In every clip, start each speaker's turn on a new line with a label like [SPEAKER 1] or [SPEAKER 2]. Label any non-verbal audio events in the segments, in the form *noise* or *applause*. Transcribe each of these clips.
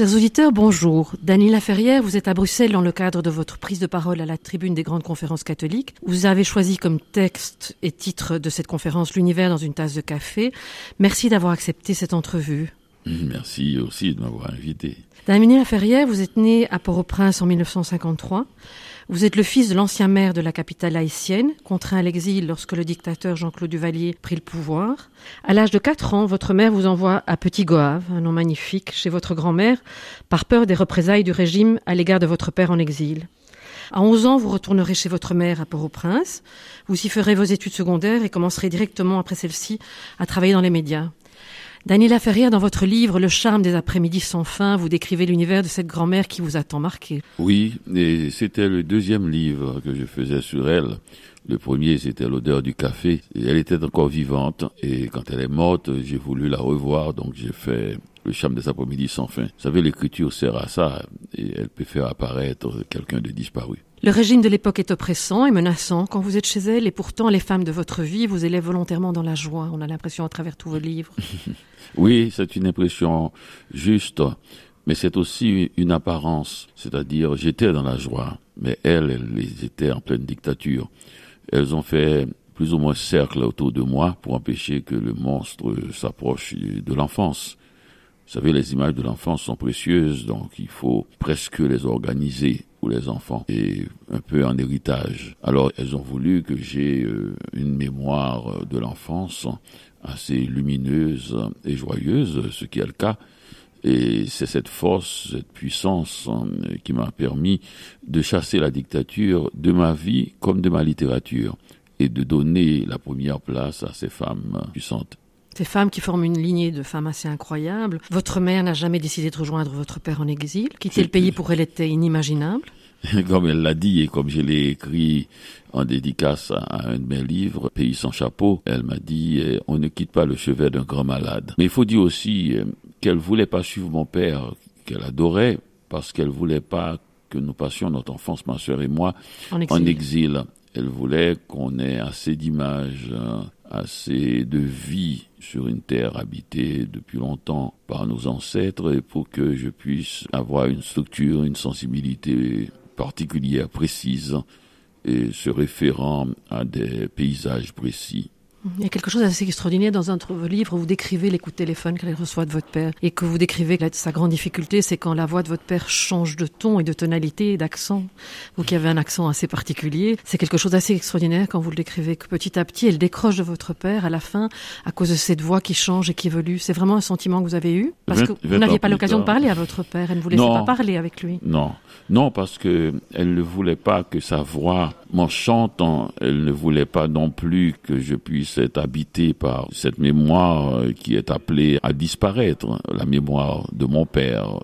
[SPEAKER 1] Chers auditeurs, bonjour. Daniela Ferrière, vous êtes à Bruxelles dans le cadre de votre prise de parole à la tribune des grandes conférences catholiques. Vous avez choisi comme texte et titre de cette conférence L'univers dans une tasse de café. Merci d'avoir accepté cette entrevue. *laughs*
[SPEAKER 2] Merci aussi de m'avoir invité.
[SPEAKER 1] Daniela Ferrière, vous êtes né à Port-au-Prince en 1953. Vous êtes le fils de l'ancien maire de la capitale haïtienne, contraint à l'exil lorsque le dictateur Jean-Claude Duvalier prit le pouvoir. À l'âge de 4 ans, votre mère vous envoie à Petit Goave, un nom magnifique, chez votre grand-mère, par peur des représailles du régime à l'égard de votre père en exil. À 11 ans, vous retournerez chez votre mère à Port-au-Prince. Vous y ferez vos études secondaires et commencerez directement après celle-ci à travailler dans les médias. Daniela Ferrière, dans votre livre Le charme des après-midi sans fin, vous décrivez l'univers de cette grand-mère qui vous a tant marqué.
[SPEAKER 2] Oui, et c'était le deuxième livre que je faisais sur elle. Le premier, c'était l'odeur du café. elle était encore vivante et quand elle est morte, j'ai voulu la revoir, donc j'ai fait le charme des après-midi sans fin. Vous savez, l'écriture sert à ça et elle peut faire apparaître quelqu'un de disparu.
[SPEAKER 1] Le régime de l'époque est oppressant et menaçant quand vous êtes chez elle et pourtant les femmes de votre vie vous élèvent volontairement dans la joie. On a l'impression à travers tous vos livres. *laughs*
[SPEAKER 2] oui, c'est une impression juste, mais c'est aussi une apparence. C'est-à-dire, j'étais dans la joie, mais elles, elles étaient en pleine dictature. Elles ont fait plus ou moins cercle autour de moi pour empêcher que le monstre s'approche de l'enfance. Vous savez, les images de l'enfance sont précieuses, donc il faut presque les organiser pour les enfants et un peu en héritage. Alors, elles ont voulu que j'ai euh, une mémoire de l'enfance assez lumineuse et joyeuse, ce qui est le cas. Et c'est cette force, cette puissance hein, qui m'a permis de chasser la dictature de ma vie comme de ma littérature et de donner la première place à ces femmes puissantes.
[SPEAKER 1] Ces femmes qui forment une lignée de femmes assez incroyables. Votre mère n'a jamais décidé de rejoindre votre père en exil. Quitter le pays pour elle était inimaginable. *laughs*
[SPEAKER 2] Comme elle l'a dit et comme je l'ai écrit en dédicace à un de mes livres, Pays sans chapeau, elle m'a dit eh, on ne quitte pas le chevet d'un grand malade. Mais il faut dire aussi eh, qu'elle voulait pas suivre mon père, qu'elle adorait, parce qu'elle voulait pas que nous passions notre enfance, ma soeur et moi, en exil. Elle voulait qu'on ait assez d'images, assez de vie sur une terre habitée depuis longtemps par nos ancêtres et pour que je puisse avoir une structure, une sensibilité particulière, précise et se référant à des paysages précis.
[SPEAKER 1] Il y a quelque chose d'assez extraordinaire dans un de vos livres où vous décrivez les coups de téléphone qu'elle reçoit de votre père et que vous décrivez que sa grande difficulté, c'est quand la voix de votre père change de ton et de tonalité et d'accent. Vous qui avez un accent assez particulier, c'est quelque chose d'assez extraordinaire quand vous le décrivez que petit à petit, elle décroche de votre père à la fin à cause de cette voix qui change et qui évolue. C'est vraiment un sentiment que vous avez eu? Parce que vous n'aviez pas l'occasion de parler à votre père. Elle ne vous laissait pas parler avec lui.
[SPEAKER 2] Non, non, parce que elle ne voulait pas que sa voix m'enchante. Elle ne voulait pas non plus que je puisse est habité par cette mémoire euh, qui est appelée à disparaître, la mémoire de mon père.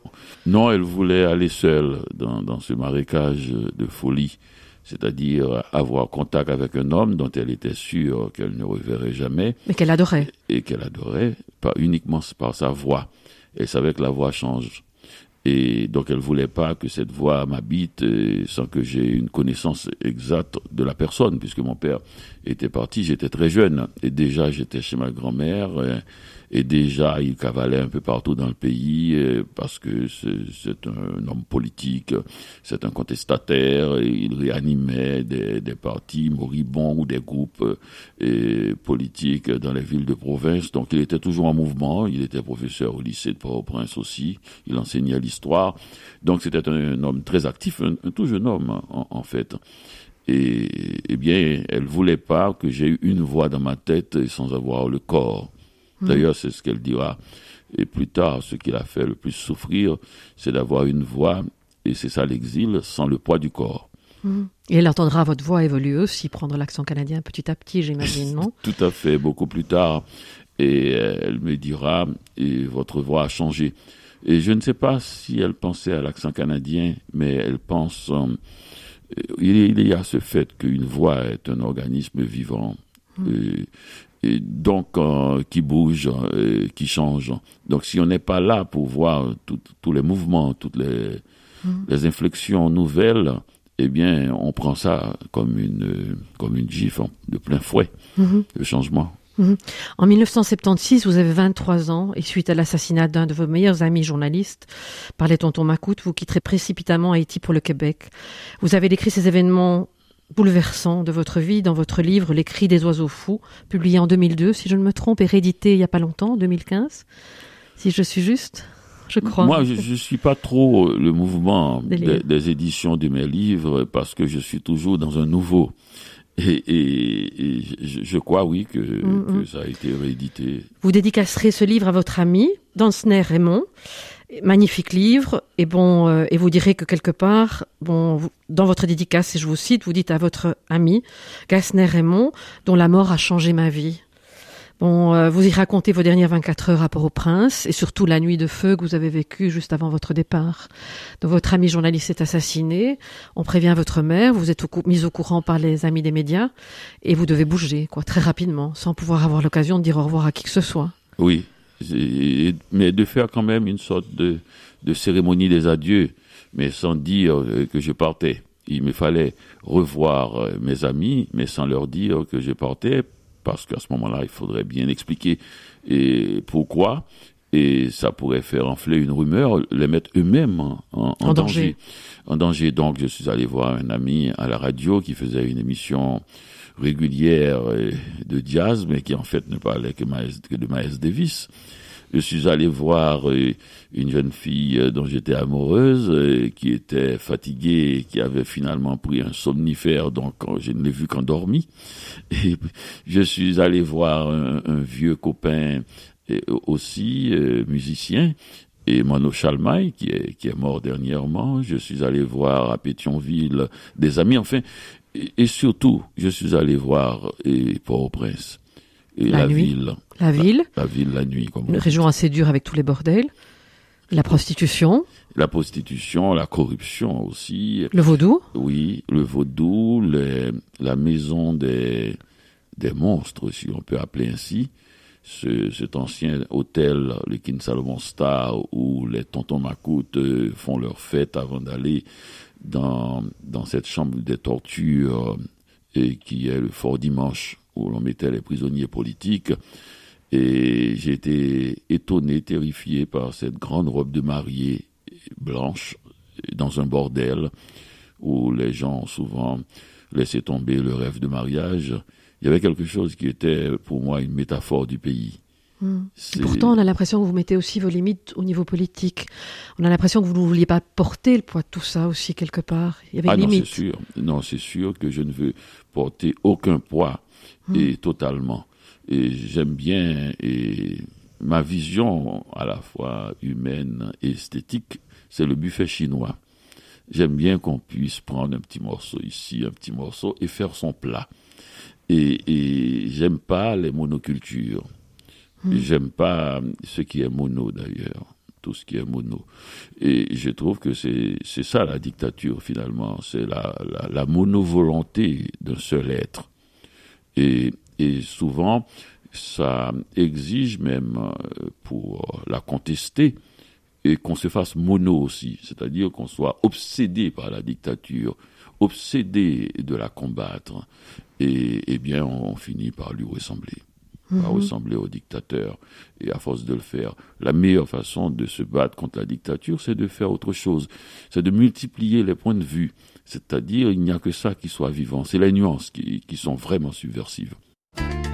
[SPEAKER 2] Non, elle voulait aller seule dans, dans ce marécage de folie, c'est-à-dire avoir contact avec un homme dont elle était sûre qu'elle ne reverrait jamais.
[SPEAKER 1] Mais qu'elle adorait.
[SPEAKER 2] Et qu'elle adorait, pas uniquement par sa voix. Elle savait que la voix change. Et donc elle voulait pas que cette voix m'habite euh, sans que j'ai une connaissance exacte de la personne, puisque mon père était parti, j'étais très jeune, et déjà j'étais chez ma grand-mère, euh, et déjà il cavalait un peu partout dans le pays euh, parce que c'est un homme politique, c'est un contestataire, il réanimait des, partis moribonds ou des groupes euh, politiques dans les villes de province. Donc il était toujours en mouvement, il était professeur au lycée de Port-au-Prince aussi, il enseignait l'histoire. Donc c'était un, homme très actif, un, tout jeune homme en fait. Et eh bien, elle voulait pas que j'ai eu une voix dans ma tête sans avoir le corps. Hmm. D'ailleurs, c'est ce qu'elle dira. Et plus tard, ce qui l'a fait le plus souffrir, c'est d'avoir une voix, et c'est ça l'exil, sans le poids du corps.
[SPEAKER 1] Hmm. Et elle entendra votre voix évoluer aussi, prendre l'accent canadien petit à petit, j'imagine, non *laughs*
[SPEAKER 2] Tout à fait, beaucoup plus tard. Et elle me dira, et votre voix a changé. Et je ne sais pas si elle pensait à l'accent canadien, mais elle pense, euh, il y a ce fait qu'une voix est un organisme vivant. Hmm. Et et donc euh, qui bouge, euh, qui change. Donc si on n'est pas là pour voir tous les mouvements, toutes les, mm. les inflexions nouvelles, eh bien on prend ça comme une comme une gifle de plein fouet, mm-hmm. le changement.
[SPEAKER 1] Mhm. En 1976, vous avez 23 ans et suite à l'assassinat d'un de vos meilleurs amis journalistes par les tontons Macoute, vous quitterez précipitamment Haïti pour le Québec. Vous avez décrit ces événements bouleversants de votre vie dans votre livre Les cris des oiseaux fous, publié en 2002, si je ne me trompe, et réédité il n'y a pas longtemps, 2015, si je suis juste. Je crois.
[SPEAKER 2] Moi, je ne suis pas trop le mouvement des, des éditions de mes livres parce que je suis toujours dans un nouveau. Et, et, je, crois, oui, que, mm, mm. que, ça a été réédité.
[SPEAKER 1] Vous dédicacerez ce livre à votre ami, Dansner Raymond. Magnifique livre. Et bon, euh, et vous direz que quelque part, bon, dans votre dédicace, si je vous cite, vous dites à votre ami, Gassner Raymond, dont la mort a changé ma vie. Bon, euh, vous y racontez vos dernières 24 heures à Port-au-Prince et surtout la nuit de feu que vous avez vécue juste avant votre départ. Donc votre ami journaliste est assassiné, on prévient votre mère, vous êtes mis au courant par les amis des médias et vous devez bouger, quoi, très rapidement, sans pouvoir avoir l'occasion de dire au revoir à qui que ce soit.
[SPEAKER 2] Oui, mais de faire quand même une sorte de, de cérémonie des adieux, mais sans dire euh, que je partais. Il me fallait revoir euh, mes amis, mais sans leur dire que je partais parce qu'à ce moment-là, il faudrait bien expliquer et pourquoi. Et ça pourrait faire enfler une rumeur, les mettre eux-mêmes en, danger. En danger. Donc, je suis allé voir un ami à la radio qui faisait une émission régulière de jazz, mais qui en fait ne parlait que, que de Miles Davis. Je suis allé voir euh, une jeune fille euh, dont j'étais amoureuse, euh, qui était fatiguée et qui avait finalement pris un somnifère, donc je ne l'ai vu qu'endormi. Et je suis allé voir un, vieux copain aussi, musicien, et Mano Chalmaille, qui est, qui est mort dernièrement. Je suis allé voir à Pétionville des amis, enfin, et, surtout, je suis allé voir Port-au-Prince
[SPEAKER 1] la, ville. La ville.
[SPEAKER 2] La, ville la nuit. Comme
[SPEAKER 1] Une région assez dure avec tous les bordels. La prostitution.
[SPEAKER 2] La prostitution, la corruption aussi.
[SPEAKER 1] Le vaudou.
[SPEAKER 2] Oui, le vaudou, la maison des, des monstres, si on peut appeler ainsi. Ce, cet ancien hôtel, le King Salomon Star, où les tontons Macoutes euh, font leur fête avant d'aller dans, dans cette chambre des tortures, et qui est le Fort Dimanche où l'on mettait les prisonniers politiques. Et j'ai été étonné, terrifié par cette grande robe de mariée blanche dans un bordel où les gens ont souvent laissé tomber le rêve de mariage. Il y avait quelque chose qui était pour moi une métaphore du pays.
[SPEAKER 1] Hmm. Pourtant, on a l'impression que vous mettez aussi vos limites au niveau politique. On a l'impression que vous ne vouliez pas porter le poids de tout ça aussi quelque part. Il y avait
[SPEAKER 2] ah
[SPEAKER 1] une
[SPEAKER 2] non,
[SPEAKER 1] c'est
[SPEAKER 2] sûr. Non, c'est sûr que je ne veux porter aucun poids et hmm. totalement. Et j'aime bien et ma vision à la fois humaine et esthétique, c'est le buffet chinois. J'aime bien qu'on puisse prendre un petit morceau ici, un petit morceau et faire son plat. Et, et j'aime pas les monocultures. Hmm. J'aime pas ce qui est mono d'ailleurs tout ce qui est mono. Et je trouve que c'est ça la dictature finalement, c'est la, la, la mono-volonté d'un seul être. Et, et souvent, ça exige même euh, pour la contester et qu'on se fasse mono aussi, c'est-à-dire qu'on soit obsédé par la dictature, obsédé de la combattre, et, eh bien on finit par lui ressembler, par mhm. ressembler au dictateur. Et à force de le faire, la meilleure façon de se battre contre la dictature, c'est de faire autre chose, c'est de multiplier les points de vue, c'est-à-dire, il n'y a que ça qui soit vivant. C'est les nuances qui, qui sont vraiment subversives.
[SPEAKER 1] thank you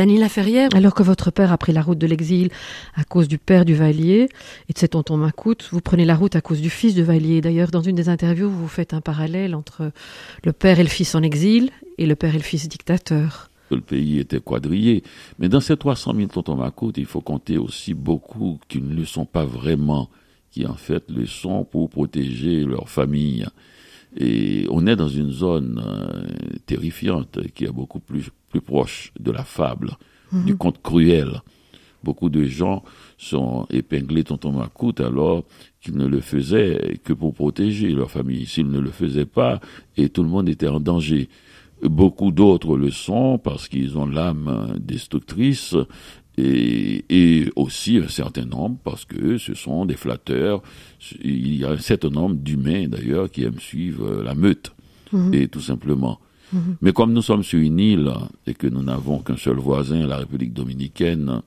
[SPEAKER 1] Daniela Ferrière, alors que votre père a pris la route de l'exil à cause du père du Valier et de ses tontons Macoute, vous prenez la route à cause du fils du Valier. D'ailleurs, dans une des interviews, vous faites un parallèle entre le père et le fils en exil et le père et le fils dictateur.
[SPEAKER 2] Le pays était quadrillé. Mais dans ces 300 000 tontons Macoute, il faut compter aussi beaucoup qui ne le sont pas vraiment, qui en fait le sont pour protéger leur famille. Et on est dans une zone euh, terrifiante qui est beaucoup plus, plus proche de la fable, mhm. du conte cruel. Beaucoup de gens sont épinglés tonton Macoute alors qu'ils ne le faisaient que pour protéger leur famille. S'ils ne le faisaient pas, et tout le monde était en danger. Beaucoup d'autres le sont parce qu'ils ont l'âme destructrice et, aussi un certain nombre parce que ce sont des flatteurs. Il y a un certain nombre d'humains d'ailleurs qui aiment suivre la meute mhm. et tout simplement. Mhm. Mais comme nous sommes sur une île et que nous n'avons qu'un seul voisin, la République dominicaine,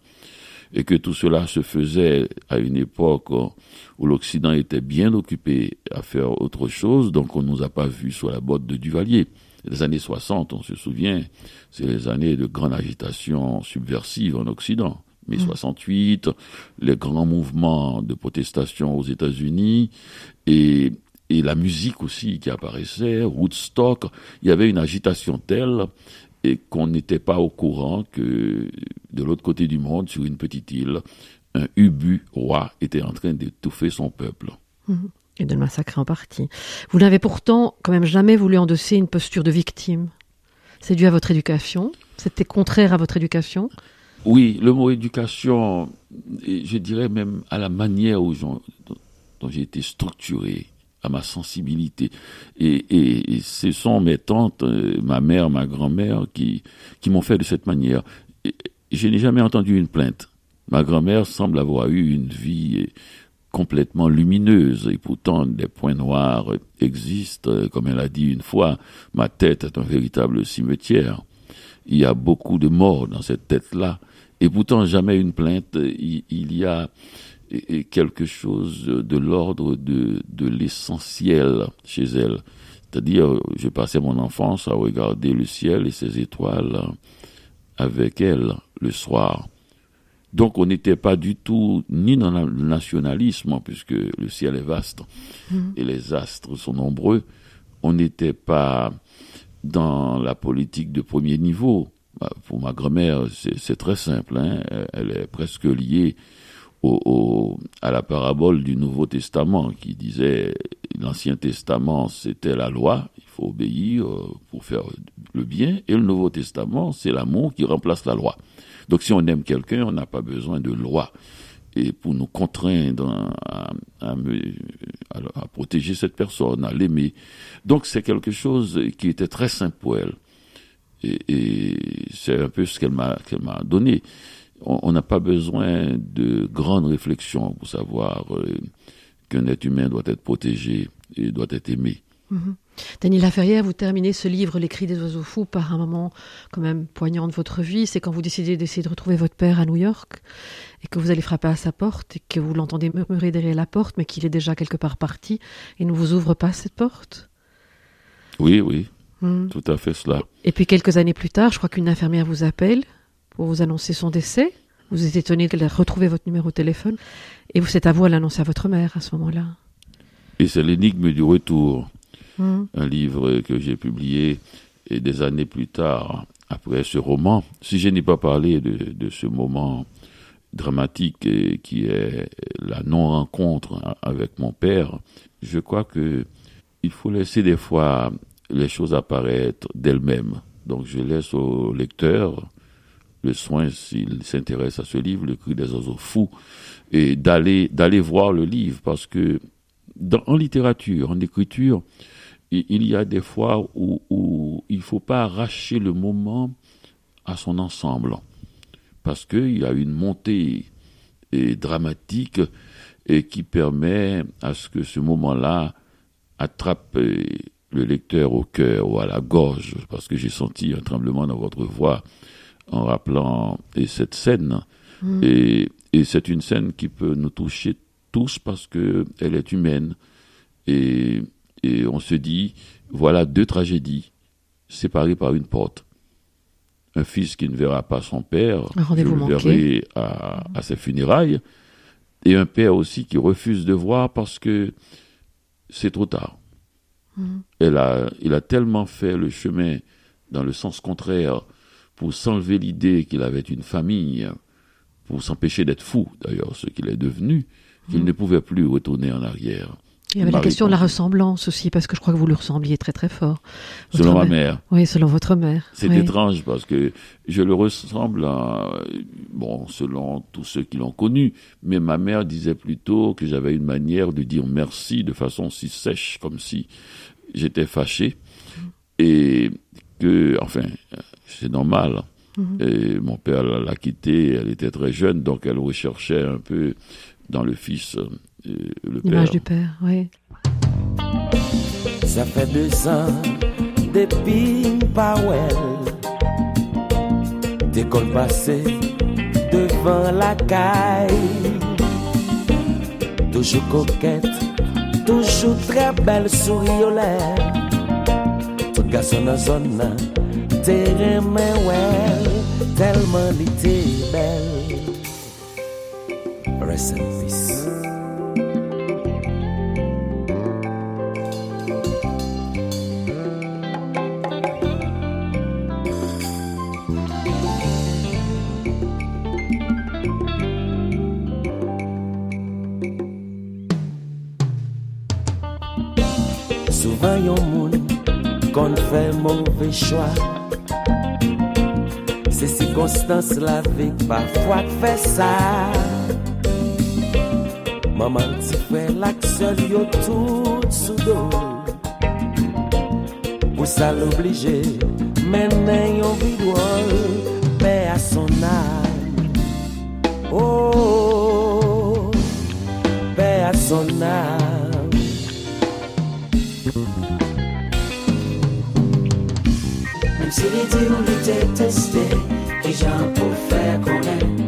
[SPEAKER 2] et que tout cela se faisait à une époque où l'Occident était bien occupé à faire autre chose, donc on ne nous a pas vus sur la botte de Duvalier les années 60, on se souvient, c'est les années de grande agitation subversive en Occident. Mai 68, mmh. les grands mouvements de protestation aux États-Unis et, et la musique aussi qui apparaissait, Woodstock, il y avait une agitation telle et qu'on n'était pas au courant que de l'autre côté du monde, sur une petite île, un ubu roi était en train d'étouffer son peuple.
[SPEAKER 1] Mmh et de le massacrer en partie. Vous n'avez pourtant quand même jamais voulu endosser une posture de victime. C'est dû à votre éducation? C'était contraire à votre éducation?
[SPEAKER 2] Oui, le mot éducation, je dirais même à la manière où dont, j'ai été structuré, à ma sensibilité. Et, ce sont mes tantes, euh, ma mère, ma grand-mère qui, qui m'ont fait de cette manière. je n'ai jamais entendu une plainte. Ma grand-mère semble avoir eu une vie complètement lumineuse et pourtant des points noirs existent. Comme elle a dit une fois, ma tête est un véritable cimetière. Il y a beaucoup de morts dans cette tête-là et pourtant jamais une plainte. Il y a quelque chose de l'ordre de, de l'essentiel chez elle. C'est-à-dire, je passais mon enfance à regarder le ciel et ses étoiles avec elle le soir. Donc on n'était pas du tout ni dans le nationalisme, puisque le ciel est vaste mhm. et les astres sont nombreux. On n'était pas dans la politique de premier niveau. Bah, pour ma grand-mère, c'est très simple. Hein. Elle est presque liée au, à la parabole du Nouveau Testament qui disait l'Ancien Testament c'était la loi, il faut obéir euh, pour faire le bien, et le Nouveau Testament c'est l'amour qui remplace la loi. Donc si on aime quelqu'un, on n'a pas besoin de loi et pour nous contraindre à, à, protéger cette personne, à l'aimer. Donc c'est quelque chose qui était très simple pour elle. Et, c'est un peu ce qu'elle m'a m'a donné. On n'a pas besoin de grandes réflexions pour savoir euh, qu'un être humain doit être protégé et doit être aimé.
[SPEAKER 1] Mm-hmm. Daniela Ferrière, vous terminez ce livre, Les cris des oiseaux fous, par un moment quand même poignant de votre vie. C'est quand vous décidez d'essayer de retrouver votre père à New York et que vous allez frapper à sa porte et que vous l'entendez murmurer derrière la porte, mais qu'il est déjà quelque part parti et ne vous ouvre pas cette porte.
[SPEAKER 2] Oui, oui, hmm. tout à fait cela.
[SPEAKER 1] Et puis quelques années plus tard, je crois qu'une infirmière vous appelle pour vous annoncer son décès. Vous êtes étonné qu'elle ait retrouvé votre numéro de téléphone et vous êtes à vous à l'annoncer à votre mère à ce moment-là.
[SPEAKER 2] Et c'est l'énigme du retour. Mm. un livre que j'ai publié et des années plus tard, après ce roman, si je n'ai pas parlé de, ce moment dramatique qui est la non-rencontre avec mon père, je crois que il faut laisser des fois les choses apparaître d'elles-mêmes. Donc je laisse au lecteur le soin, s'il s'intéresse à ce livre, Le cri des oiseaux fous, et d'aller d'aller voir le livre, parce que en littérature, en écriture, il y a des fois où, il faut pas arracher le moment à son ensemble, parce qu'il y a une montée dramatique et qui permet à ce que ce moment-là attrape le lecteur au cœur ou à la gorge, parce que j'ai senti un tremblement dans votre voix en rappelant cette scène. Mm. Et, et c'est une scène qui peut nous toucher tous parce qu'elle est humaine. Et et on se dit, voilà deux tragédies séparées par une porte. un fils qui ne verra pas son père, je le verrai à, à ses funérailles, et un père aussi qui refuse de voir parce que c'est trop tard. Elle a, il a tellement fait le chemin dans le sens contraire pour s'enlever l'idée qu'il avait une famille, pour s'empêcher d'être fou, d'ailleurs, ce qu'il est devenu, qu'il
[SPEAKER 1] Mhm.
[SPEAKER 2] ne pouvait plus retourner en arrière.
[SPEAKER 1] Il y avait la question de la ressemblance aussi, parce que je crois que vous lui ressembliez très très fort.
[SPEAKER 2] Selon ma mère.
[SPEAKER 1] Oui, selon votre mère.
[SPEAKER 2] C'est
[SPEAKER 1] oui.
[SPEAKER 2] étrange parce que je le ressemble à, bon, selon tous ceux qui l'ont connu, mais ma mère disait plutôt que j'avais une manière de dire merci de façon si sèche, comme si j'étais fâché, et que, enfin, c'est normal.
[SPEAKER 1] Mhm.
[SPEAKER 2] Et mon père l'a quittée, elle était très jeune, donc elle recherchait un peu dans le fils euh, le
[SPEAKER 1] L'image
[SPEAKER 2] père.
[SPEAKER 1] du père, oui.
[SPEAKER 3] Ça fait deux ans depuis Powell. D'école passée devant la caille. Toujours coquette, toujours très belle souriolette. Tout garçon dans zone terrain mais well, tellement il était belle. Rest in peace. Yon moun Se sikonstans la ve pa fwa kfe sa Maman ti fwe lak sol yo tout sou do Pou sa l'oblije menen yon bidwol Pe a son al Oh, pe a son al
[SPEAKER 4] Mwen se li di ou li deteste j'en pour faire connaître.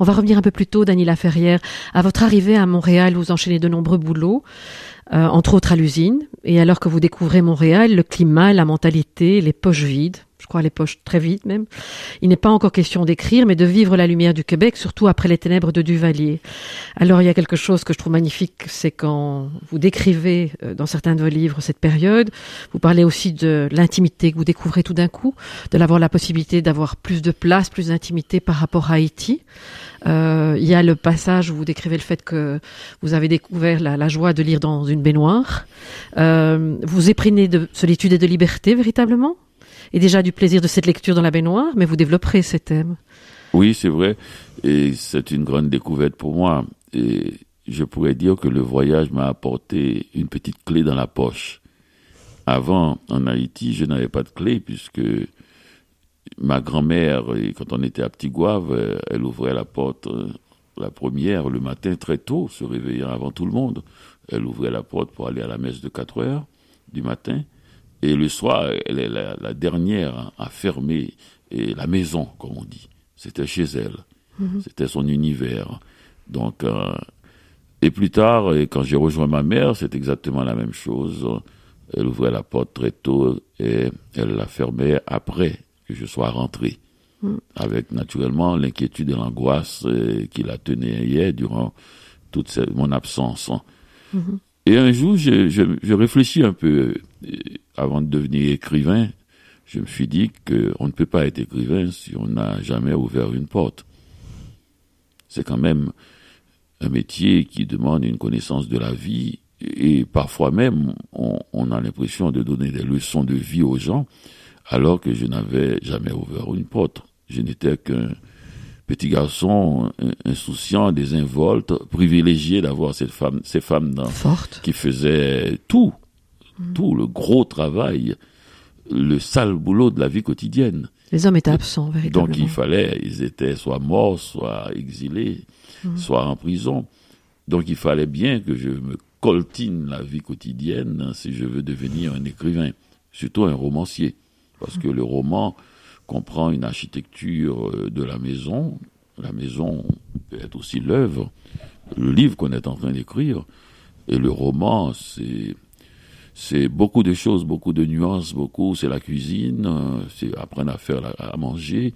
[SPEAKER 4] On
[SPEAKER 1] va revenir un peu plus tôt, Daniela Ferrière. À votre arrivée à Montréal, vous enchaînez de nombreux boulots, euh, entre autres à l'usine. Et alors que vous découvrez Montréal, le climat, la mentalité, les poches vides, je crois les poches très vides même, il n'est pas encore question d'écrire, mais de vivre la lumière du Québec, surtout après les ténèbres de Duvalier. Alors il y a quelque chose que je trouve magnifique, c'est quand vous décrivez euh, dans certains de vos livres cette période, vous parlez aussi de l'intimité que vous découvrez tout d'un coup, de l'avoir la possibilité d'avoir plus de place, plus d'intimité par rapport à Haïti. Euh, il y a le passage où vous décrivez le fait que vous avez découvert la, joie de lire dans une baignoire. Euh, vous éprenez de solitude et de liberté véritablement? Et déjà du plaisir de cette lecture dans la baignoire, mais vous développerez ces thèmes.
[SPEAKER 2] Oui, c'est vrai. Et c'est une grande découverte pour moi. Et je pourrais dire que le voyage m'a apporté une petite clé dans la poche. Avant, en Haïti, je n'avais pas de clé puisque ma grand-mère, quand on était à Petit Gouave, euh, elle ouvrait la porte, euh, la première, le matin très tôt, se réveillant avant tout le monde. Elle ouvrait la porte pour aller à la messe de 4 heures du matin. Et le soir, elle est la, la dernière à fermer et la maison, comme on dit. C'était chez elle. C'était son univers. Donc, euh, et plus tard, quand j'ai rejoint ma mère, c'est exactement la même chose. Elle ouvrait la porte très tôt et elle la fermait après que je sois rentré. Avec naturellement l'inquiétude et l'angoisse euh, qui la tenaient hier durant toute mon absence. Et un jour, je, je, réfléchis un peu avant de devenir écrivain. Je me suis dit qu'on ne peut pas être écrivain si on n'a jamais ouvert une porte. C'est quand même un métier qui demande une connaissance de la vie et parfois même on a l'impression de donner des leçons de vie aux gens alors que je n'avais jamais ouvert une porte. Je n'étais qu'un petit garçon in- insouciant, désinvolte, privilégié d'avoir cette femme, ces femmes dans, qui faisaient tout, tout le gros travail, le sale boulot de la vie quotidienne.
[SPEAKER 1] Les hommes étaient absents, véritablement.
[SPEAKER 2] Donc il fallait, ils étaient soit morts, soit exilés, soit en prison. Donc il fallait bien que je me coltine la vie quotidienne hein, si je veux devenir un écrivain, surtout un romancier. Parce que le roman comprend une architecture euh, de la maison. La maison peut être aussi l'œuvre, le livre qu'on est en train d'écrire. Et le roman, c'est c'est beaucoup de choses, beaucoup de nuances, beaucoup. C'est la cuisine, euh, c'est apprendre à faire, à manger,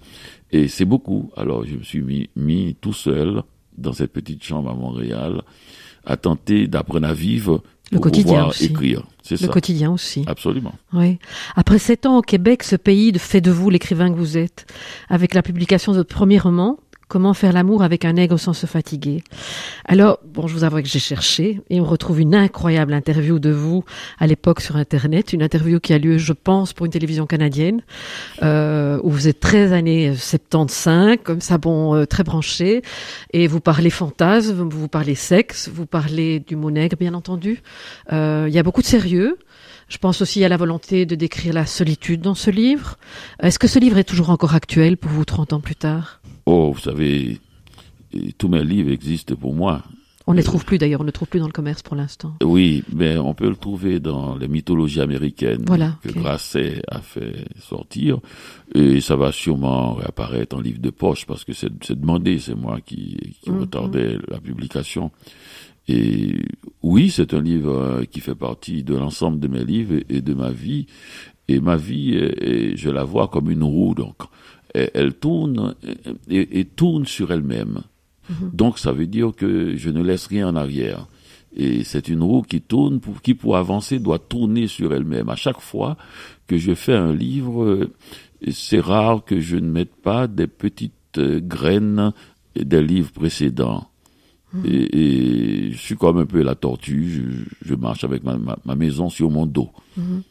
[SPEAKER 2] et c'est beaucoup. Alors je me suis mis, mis tout seul dans cette petite chambre à Montréal à tenter d'apprendre à vivre
[SPEAKER 1] le quotidien aussi.
[SPEAKER 2] écrire.
[SPEAKER 1] C'est le quotidien aussi.
[SPEAKER 2] Absolument.
[SPEAKER 1] Oui. Après sept ans au Québec, ce pays fait de vous l'écrivain que vous êtes. Avec la publication de votre premier roman, Comment faire l'amour avec un nègre sans se fatiguer? Alors, bon, je vous avoue que j'ai cherché et on retrouve une incroyable interview de vous à l'époque sur Internet, une interview qui a lieu, je pense, pour une télévision canadienne, euh, où vous êtes très années 75, comme ça, bon, euh, très branché, et vous parlez fantasme, vous parlez sexe, vous parlez du mot nègre, bien entendu. Euh, il y a beaucoup de sérieux. Je pense aussi à la volonté de décrire la solitude dans ce livre. Est-ce que ce livre est toujours encore actuel pour vous 30 ans plus tard?
[SPEAKER 2] Oh, vous savez, tous mes livres existent pour moi.
[SPEAKER 1] On ne les trouve plus d'ailleurs, on ne les trouve plus dans le commerce pour l'instant.
[SPEAKER 2] Oui, mais on peut le trouver dans les mythologies américaines
[SPEAKER 1] voilà,
[SPEAKER 2] que Grasset a fait sortir. Et ça va sûrement réapparaître en livre de poche parce que c'est demandé, c'est moi qui, qui mhm. retardais la publication. Et oui, c'est un livre euh, qui fait partie de l'ensemble de mes livres et de ma vie. Et ma vie, je la vois comme une roue, donc elle tourne et, tourne sur elle-même. Mhm. Donc ça veut dire que je ne laisse rien en arrière. Et c'est une roue qui tourne, pour, qui pour avancer doit tourner sur elle-même. À chaque fois que je fais un livre, euh, c'est rare que je ne mette pas des petites euh, graines des livres précédents. Mhm. Et, je suis comme un peu la tortue, je, marche avec ma, maison sur mon dos.
[SPEAKER 1] Mhm.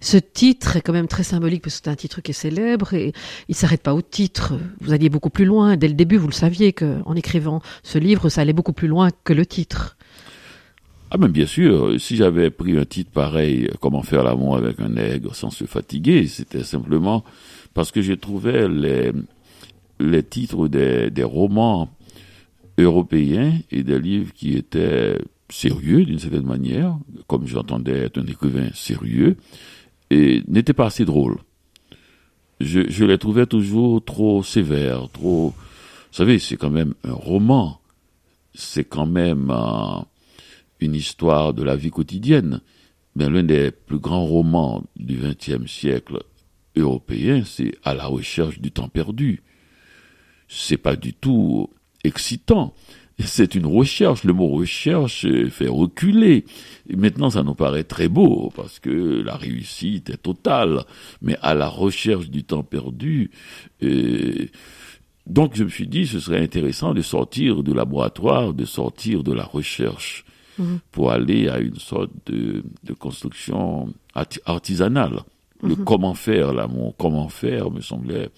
[SPEAKER 1] Ce titre est quand même très symbolique parce que c'est un titre qui est célèbre et il s'arrête pas au titre. Vous alliez beaucoup plus loin. Dès le début, vous le saviez qu'en écrivant ce livre, ça allait beaucoup plus loin que le titre.
[SPEAKER 2] Ah mais bien sûr, si j'avais pris un titre pareil, Comment faire l'amour avec un nègre sans se fatiguer, c'était simplement parce que j'ai trouvé les, titres des romans européens et des livres qui étaient sérieux d'une certaine manière, comme j'entendais être un écrivain sérieux, et n'était pas assez drôle. Je, je les trouvais toujours trop sévères, trop... Vous savez, c'est quand même un roman, c'est quand même euh, une histoire de la vie quotidienne, mais l'un des plus grands romans du XXe siècle européen, c'est À la recherche du temps perdu. C'est pas du tout excitant c'est une recherche. Le mot recherche fait reculer. Et maintenant, ça nous paraît très beau parce que la réussite est totale. Mais à la recherche du temps perdu, euh, donc je me suis dit, ce serait intéressant de sortir du laboratoire, de sortir de la recherche mhm. pour aller à une sorte de, construction artisanale. Le mhm. comment faire, là, mon comment faire me semblait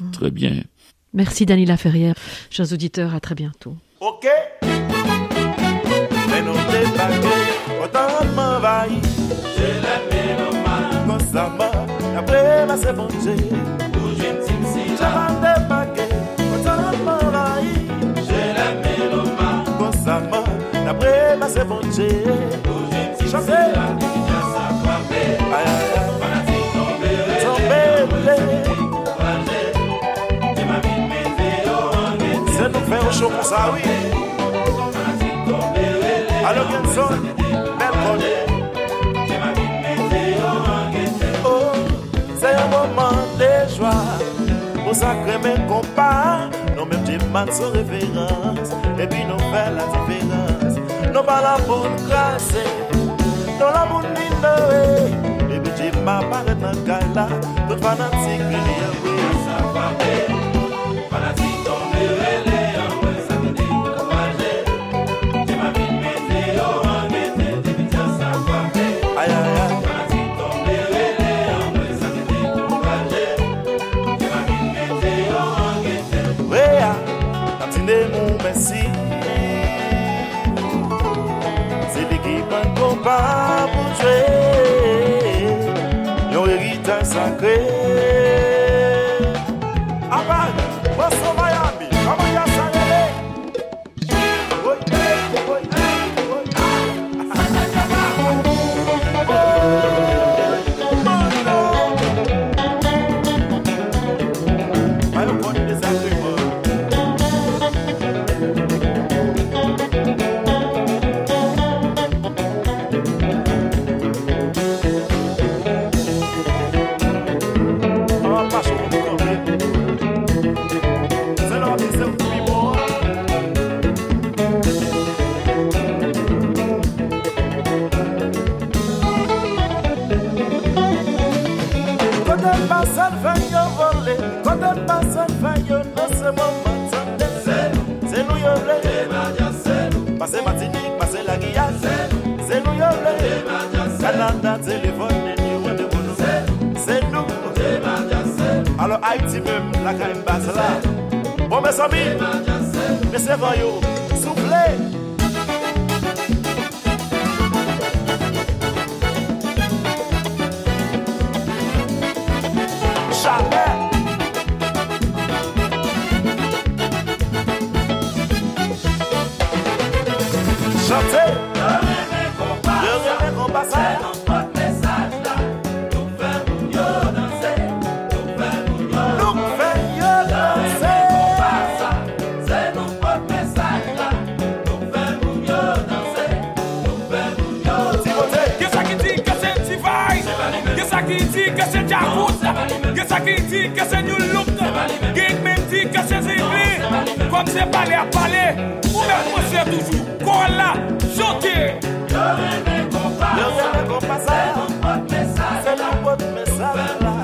[SPEAKER 2] mhm. très bien.
[SPEAKER 1] Merci Daniela Ferrière. Chers auditeurs, à très bientôt.
[SPEAKER 3] Ok? Menote bagè, otan
[SPEAKER 4] m'envayi Se lè
[SPEAKER 3] menoman Kon sa mò, apre mè se bonjè
[SPEAKER 4] Ou jèm tim si
[SPEAKER 3] la Javante
[SPEAKER 4] bagè, otan m'envayi Se lè menoman
[SPEAKER 3] Kon sa
[SPEAKER 4] mò, apre
[SPEAKER 3] mè
[SPEAKER 4] se
[SPEAKER 3] bonjè chou pou sa wè. Alo gen son, bel konè. Oh, se yon moman de jwa, pou sa kreme kompa, nou men te man sou referans, epi nou fè la diferans. Nou pa la moun krasè, nou la moun nindoè, epi eh. te ma paret nan kala, tout
[SPEAKER 4] fanatik li yon
[SPEAKER 3] pas pour jouer, yon héritage sacré. Apaga, Miami, comment chante Reme kompasa Reme kompasa Se nan pot mesaj la Nou fe moun yo danse Nou fe moun yo danse Nou fe yo danse Reme kompasa Se nan pot mesaj la Nou fe moun yo danse Nou fe moun yo danse
[SPEAKER 5] Gye sa ki di ke se tivay Gye sa ki di ke se javous Gye sa ki di ke se Kom se pale a pale, ou men mwese toujou, kon la jote.
[SPEAKER 3] Yo reme kompa sa, se nou pot mesaj la.